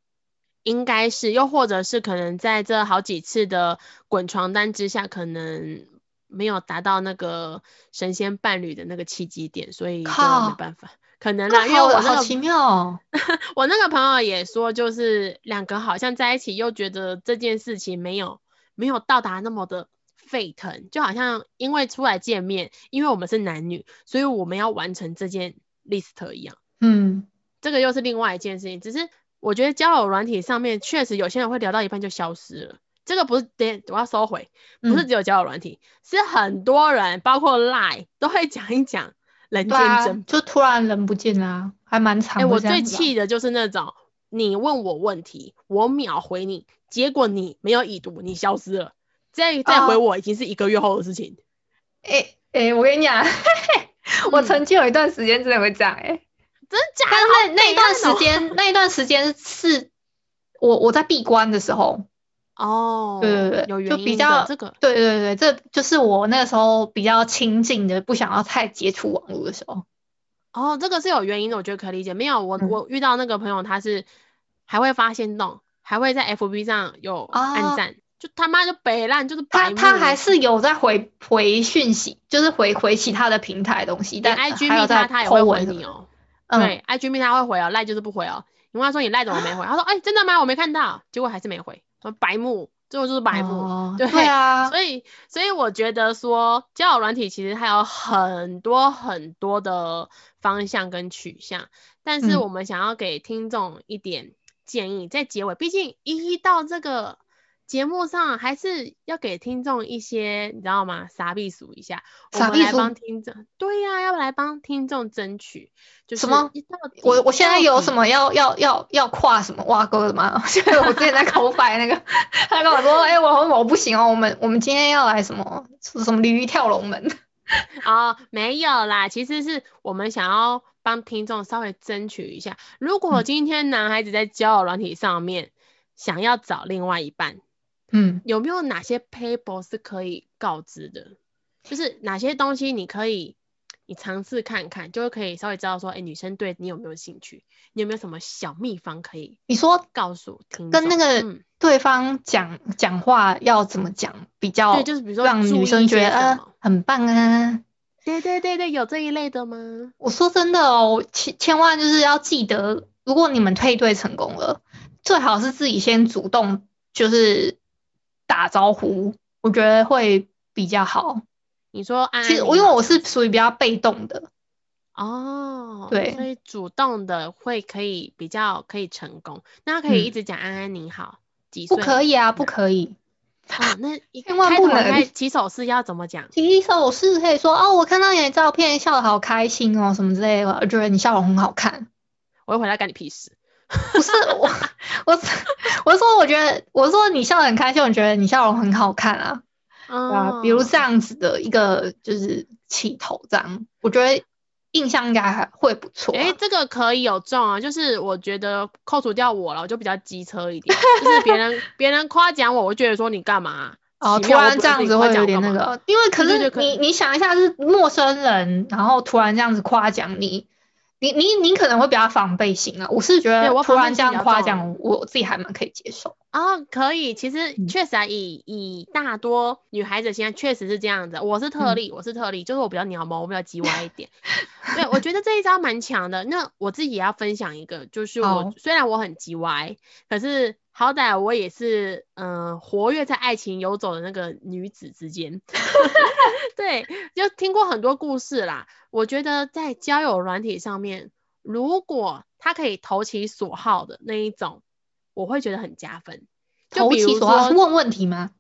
应该是，又或者是可能在这好几次的滚床单之下，可能没有达到那个神仙伴侣的那个契机点，所以就靠没办法。可能啦，因为我那个好好奇妙哦。我那个朋友也说，就是两个好像在一起，又觉得这件事情没有没有到达那么的沸腾，就好像因为出来见面，因为我们是男女，所以我们要完成这件 list 一样。嗯，这个又是另外一件事情，只是我觉得交友软体上面确实有些人会聊到一半就消失了。这个不是，等我要收回，不是嗯只有交友软体，是很多人，包括 Line 都会讲一讲人间对啊，就突然人不见啦，还蛮惨。我最气的就是那种你问我问题，我秒回你，结果你没有已读，你消失了，再再回哦我已经是一个月后的事情。哎哎，我跟你讲，我嗯曾经有一段时间真的会这样哎、真假但的？是那那一段时间，那一段时间是我我在闭关的时候，哦，对对对有原因就比较的这个，对对对，这就是我那个时候比较亲近的，不想要太接触网络的时候。哦，这个是有原因的，我觉得可以理解。没有我嗯我遇到那个朋友，他是还会发现动，还会在 FB 上有哦按赞，就他妈就北烂，就是他他还是有在回回讯息，就是回回其他的平台的东西，但 IG 密他，他也会。回你哦。嗯，对，IG 密他会回哦，赖就是不回哦。你问他说你赖怎么没回？他说哎、真的吗？我没看到，结果还是没回。说白目，最后就是白目。哦对对啊，所以，所以我觉得说交友软体其实它有很多很多的方向跟取向，但是嗯我们想要给听众一点建议，在结尾，毕竟一到这个节目上，还是要给听众一些，你知道吗？傻逼数一下，我们来傻逼数？帮听众，对呀、要来帮听众争取，就是什么？我我现在有什么？要要要要跨什么挖沟的吗？就是我之前在口白那个，他跟我说，哎、我我不行哦，我们我们今天要来什么什么鲤鱼跳龙门，哦，没有啦，其实是我们想要帮听众稍微争取一下，如果嗯。今天男孩子在交友软体上面想要找另外一半，嗯，有没有哪些 paper 是可以告知的？就是哪些东西你可以你尝试看看，就会可以稍微知道说，哎，女生对你有没有兴趣？你有没有什么小秘方可以你说告诉听？跟那个嗯，对方讲讲话要怎么讲比较对，就是比如说让女生觉得很棒啊？对对对对，有这一类的吗？我说真的哦，千千万就是要记得，如果你们配对成功了，最好是自己先主动就是打招呼，我觉得会比较好。你说安安其实我因为我是属于比较被动的，哦，对所以主动的会可以比较可以成功，那他可以一嗯直讲安安你好，几不？可以啊，不可以。哦，那一千万不能开起手式要怎么讲？起手式可以说哦，我看到你的照片，笑得好开心哦，什么之类的，我觉得你笑容很好看。我会回来干你屁事。不是我，我我是说，我觉得我说你笑得很开心，我觉得你笑容很好看啊。对啊，哦，比如这样子的一个就是起头，这样我觉得印象应该还会不错啊、哎、这个可以有中啊，就是我觉得扣除掉我了，我就比较机车一点，就是别人别人夸奖我，我觉得说你干嘛、哦，突然这样子会有点那个，因为可是你你想一下，是陌生人，然后突然这样子夸奖你，你你你可能会比较防备心啊。我是觉得突然这样夸奖，我自己还蛮可以接受。哦，可以，其实嗯确实啊，以以大多女孩子现在确实是这样子，我是特嗯例，我是特例，就是我比较鸟毛，我比较叽歪一点。对，我觉得这一招蛮强的。那我自己也要分享一个，就是好我虽然我很叽歪，可是好歹我也是嗯、呃活跃在爱情游走的那个女子之间。对，就听过很多故事啦。我觉得在交友软体上面，如果他可以投其所好的那一种，我会觉得很加分。就投比如其所好是说，问问题吗？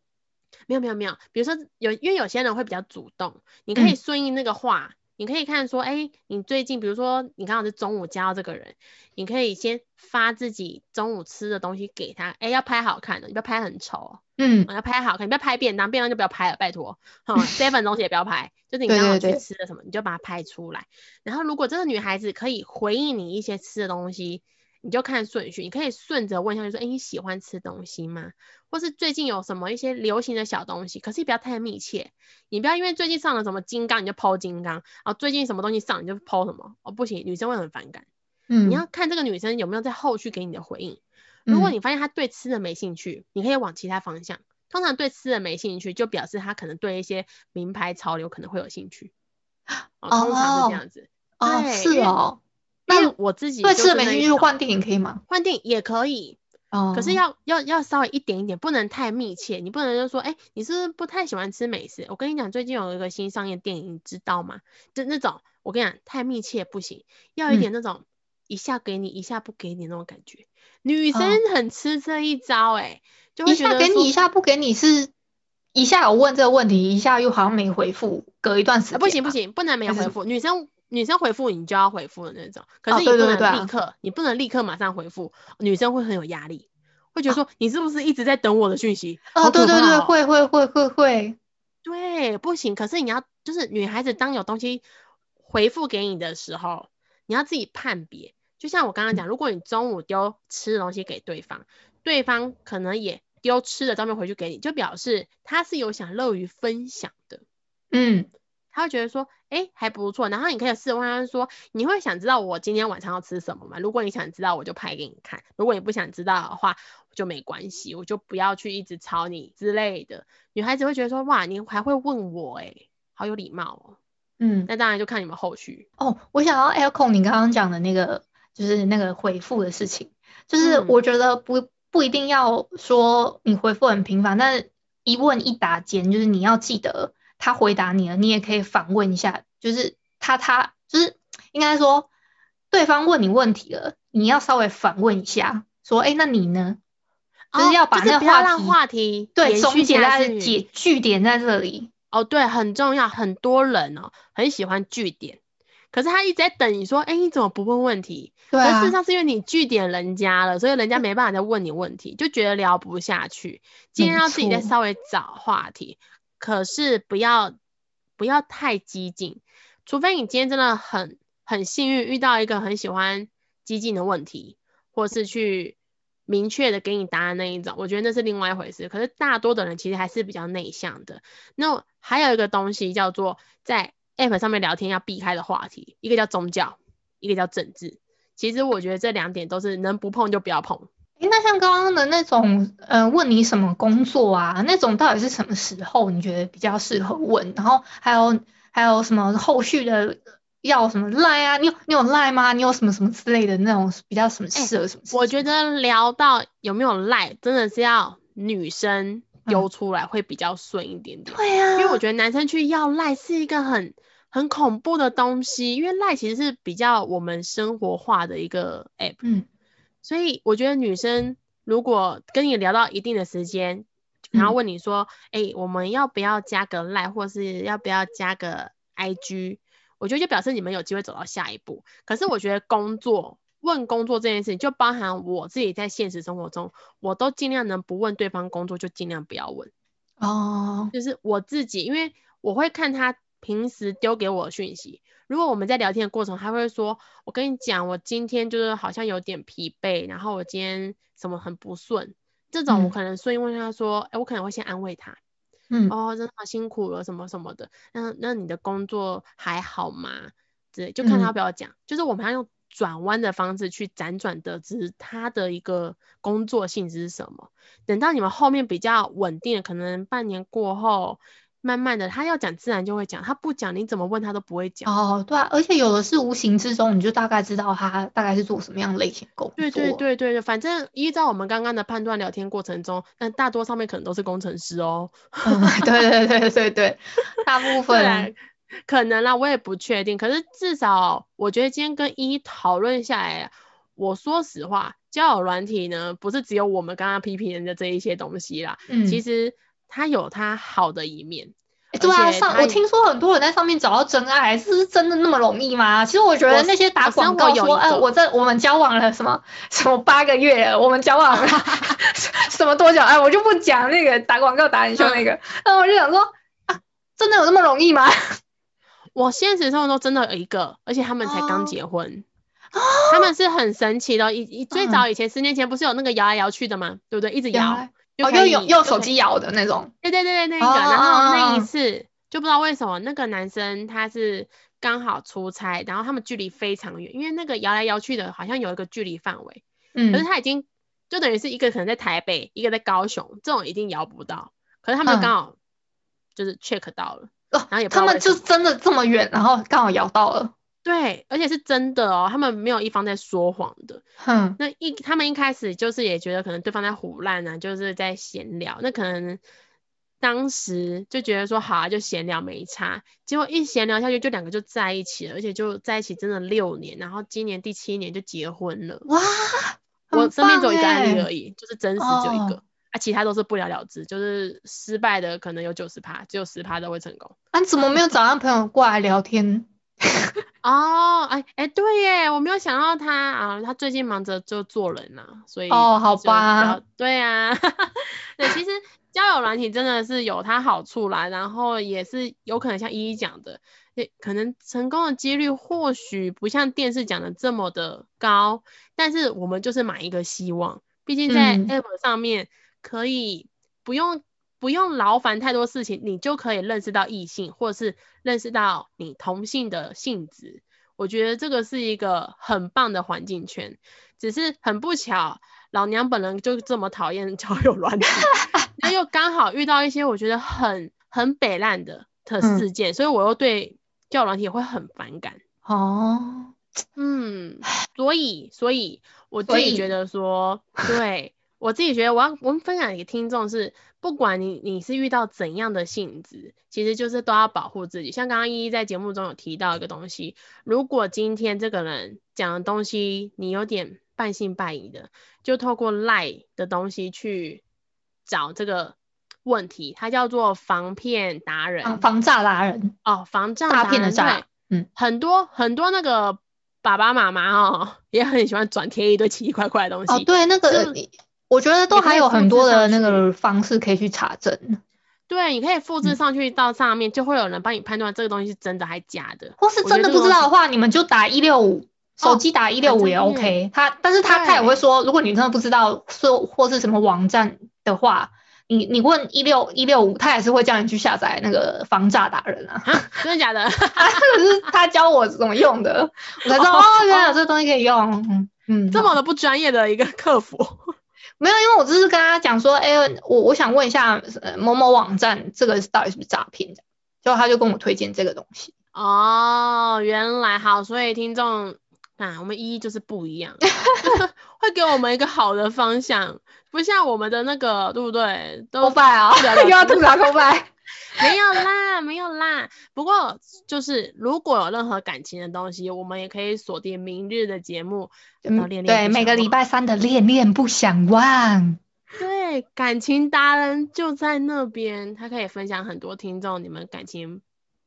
没有没有没有，比如说有，因为有些人会比较主动，你可以嗯顺应那个话，你可以看说，哎，你最近比如说你刚好是中午加到这个人，你可以先发自己中午吃的东西给他，哎，要拍好看的，你不要拍很丑哦，嗯。哦要拍好看，你不要拍便当，便当就不要拍了，拜托，哈、seven 东西也不要拍，就是你刚好去吃的什么，你就把它拍出来。然后如果这个女孩子可以回应你一些吃的东西，你就看顺序，你可以顺着问一下，就说，哎，你喜欢吃东西吗？或是最近有什么一些流行的小东西，可是不要太密切，你不要因为最近上了什么金刚你就抛金刚，然后最近什么东西上你就抛什么，哦不行，女生会很反感。嗯，你要看这个女生有没有在后续给你的回应。如果嗯你发现她对吃的没兴趣，你可以往其他方向。通常对吃的没兴趣，就表示她可能对一些名牌潮流可能会有兴趣。哦，通常是这样子。哦是哦，那我自己对就吃的没兴趣，是那一种换电影可以吗？换电影也可以，哦，可是要要要稍微一点一点，不能太密切。你不能就说，哎、你是不是不太喜欢吃美食？我跟你讲，最近有一个新上映电影，你知道吗？就那种，我跟你讲，太密切不行，要一嗯点那种、一下给你，一下不给你那种感觉。女生哦很吃这一招、哎、就会一下给你一下不给你是，一下有问这个问题，一下又好像没回复，隔一段时啊，间、不行不，行，不能没有回复。女生女生回复你就要回复的那种，可哦是你不对对对啊能立刻，你不能立刻马上回复，女生会很有压力，会觉得说、你是不是一直在等我的讯息？哦，好对对对，会会会会会，对，不行。可是你要就是女孩子，当有东西回复给你的时候，你要自己判别。就像我刚刚讲，如果你中午丢吃的东西给对方，对方可能也丢吃的照片回去给你，就表示他是有想乐于分享的，嗯，他会觉得说，哎，还不错。然后你可以试问他说，你会想知道我今天晚上要吃什么吗？如果你想知道，我就拍给你看；如果你不想知道的话，就没关系，我就不要去一直吵你之类的。女孩子会觉得说，哇，你还会问我，哎，好有礼貌哦。嗯，那当然就看你们后续。哦，我想要 echo 你刚刚讲的那个，就是那个回复的事情，就是我觉得不不一定要说你回复很频繁，但是一问一答间，就是你要记得他回答你了，你也可以反问一下，就是他他就是应该说对方问你问题了，你要稍微反问一下，说哎，那你呢？就是要把那个话题对总结在解句点在这里。哦，对，很重要，很多人哦很喜欢据点，可是他一直在等你说，哎，你怎么不问问题？对啊。事实上是因为你据点人家了，所以人家没办法再问你问题，就觉得聊不下去。今天要自己再稍微找话题，可是不要不要太激进，除非你今天真的很很幸运遇到一个很喜欢激进的问题，或是去。明确的给你答案那一种，我觉得那是另外一回事。可是大多的人其实还是比较内向的。那还有一个东西叫做在 App 上面聊天要避开的话题，一个叫宗教，一个叫政治。其实我觉得这两点都是能不碰就不要碰。诶，那像刚刚的那种，呃，问你什么工作啊，那种到底是什么时候你觉得比较适合问？然后还有还有什么后续的？要什么赖啊？你有你有赖吗？你有什么什么之类的那种比较什么适合什么？我觉得聊到有没有赖，真的是要女生丢出来会比较顺一点点。对呀，因为我觉得男生去要赖是一个很很恐怖的东西，因为赖其实是比较我们生活化的一个 app。嗯，所以我觉得女生如果跟你聊到一定的时间，然后问你说，哎，我们要不要加个赖，或是要不要加个 IG？我觉得就表示你们有机会走到下一步。可是我觉得工作问工作这件事情，就包含我自己在现实生活中，我都尽量能不问对方工作，就尽量不要问。哦。就是我自己，因为我会看他平时丢给我的讯息。如果我们在聊天的过程，他会说：“我跟你讲，我今天就是好像有点疲惫，然后我今天什么很不顺。”这种我可能顺应问他说：“哎，我可能会先安慰他。”嗯哦，真的好辛苦了，什么什么的。那那你的工作还好吗？对，就看他要不要讲。就是我们要用转弯的方式去辗转得知他的一个工作性质是什么。等到你们后面比较稳定，可能半年过后。慢慢的，他要讲自然就会讲，他不讲你怎么问他都不会讲。哦，对啊，而且有的是无形之中，你就大概知道他大概是做什么样类型工作。对对对对对，反正依照我们刚刚的判断聊天过程中，但大多上面可能都是工程师哦。对对对对对，大部分可能啦，我也不确定。可是至少我觉得今天跟一讨论下来，我说实话，交友软体呢，不是只有我们刚刚批评人的这一些东西啦。嗯。其实。它有它好的一面，对啊，上我听说很多人在上面找到真爱，是真的那么容易吗？其实我觉得那些打广告说，哎，我在我们交往了什么 什么八个月，我们交往了 什么多久？哎，我就不讲那个打广告打很凶那个，那我就想说啊，真的有那么容易吗？我现实生活中真的有一个，而且他们才刚结婚，他们是很神奇的，以最早以前十年前不是有那个摇来摇去的吗？对不对？一直摇。哦，用用用手机摇的那种。对对对对，那个，然后那一次就不知道为什么那个男生他是刚好出差，然后他们距离非常远，因为那个摇来摇去的好像有一个距离范围，嗯，可是他已经就等于是一个可能在台北，一个在高雄，这种一定摇不到，可是他们刚好就是 check 到了，然后也他们就真的这么远，然后刚好摇到了。对，而且是真的哦，他们没有一方在说谎的。哼，那一他们一开始就是也觉得可能对方在胡乱啊，就是在闲聊。那可能当时就觉得说好啊，就闲聊没差。结果一闲聊下去，就两个就在一起了，而且就在一起真的六年，然后今年第七年就结婚了。哇，我身边只有一个案例而已，就是真实只有一个啊，其他都是不了了之，就是失败的可能有九十趴，只有十趴都会成功。啊，怎么没有找他朋友过来聊天？哦，哎哎，对耶，我没有想到他啊，他最近忙着就做人呐，所以哦，好吧，对啊，对，其实交友软体真的是有它好处啦，然后也是有可能像依依讲的，可能成功的几率或许不像电视讲的这么的高，但是我们就是买一个希望，毕竟在 App 上面可以不用不用劳烦太多事情，你就可以认识到异性，或者是认识到你同性的性质。我觉得这个是一个很棒的环境圈，只是很不巧，老娘本人就这么讨厌 交友软体，那又刚好遇到一些我觉得很很北烂的的事件，所以我又对交友软体会很反感。哦，嗯，所以所以我自己觉得说，对我自己觉得我要我们分享给听众是，不管你你是遇到怎样的性质，其实就是都要保护自己。像刚刚依依在节目中有提到一个东西，如果今天这个人讲的东西你有点半信半疑的，就透过赖的东西去找这个问题，它叫做防骗达人。防防诈达人，哦，防诈诈骗的诈对嗯，很多很多那个爸爸妈妈哦，也很喜欢转贴一堆奇奇怪怪的东西。哦，对，那个就我觉得都还有很多的那个方式可以去查证，对，你可以复制嗯上去到上面，就会有人帮你判断这个东西是真的还假的。或是真的不知道的话，你们就打一六五。手机打一六五也 OK，他但是他他也对会说，如果你真的不知道说或是什么网站的话，你你问一六一六五，他也是会叫你去下载那个防诈达人啊。啊，真的假的？这个是他教我怎么用的，我才知道哦哦，原来有这个东西可以用。嗯这么的不专业的一个客服。没有，因为我只是跟他讲说，哎、我我想问一下呃某某网站这个到底是不是诈骗？这样，结果他就跟我推荐这个东西。哦，原来好，所以听众啊，我们一就是不一样，会给我们一个好的方向，不像我们的那个，对不对？都扣拜啊，又要吐槽都拜。没有啦，没有啦。不过就是如果有任何感情的东西，我们也可以锁定明日的节目，叫做恋恋对，每个礼拜三的恋恋不想忘。对感情达人就在那边，他可以分享很多听众你们感情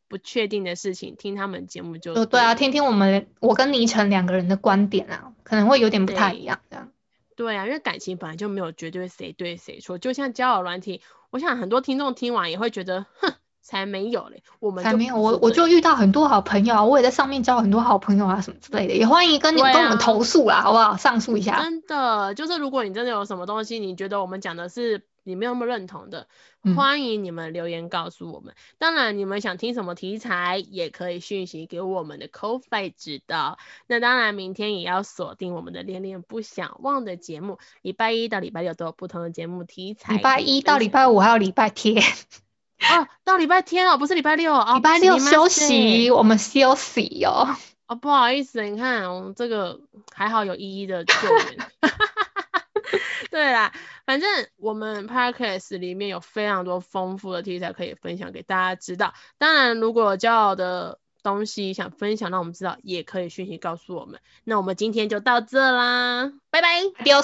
不确定的事情，听他们节目就就对啊，听听我们我跟倪晨两个人的观点啊，可能会有点不太一样这样。对啊，因为感情本来就没有绝对谁对谁错，就像交友软体，我想很多听众听完也会觉得，哼，才没有嘞，我们才没有，我我就遇到很多好朋友啊，我也在上面交很多好朋友啊，什么之类的，也欢迎跟你、跟我们投诉啦，好不好？上诉一下。真的，就是如果你真的有什么东西，你觉得我们讲的是你没有那么认同的，嗯欢迎你们留言告诉我们。当然，你们想听什么题材，也可以讯息给我们的 c o f i 知道。那当然，明天也要锁定我们的恋恋不想忘的节目，礼拜一到礼拜六都有不同的节目题材。礼拜一到礼拜五还有礼拜天，哦，到礼拜天哦，不是礼拜六哦，礼拜六すみません休息，我们休息哦。哦，不好意思，你看我们这个还好有一一的救援。 对啦，反正我们 podcast 里面有非常多丰富的题材可以分享给大家知道。当然，如果有骄傲的东西想分享，让我们知道，也可以讯息告诉我们。那我们今天就到这啦，拜拜。丢。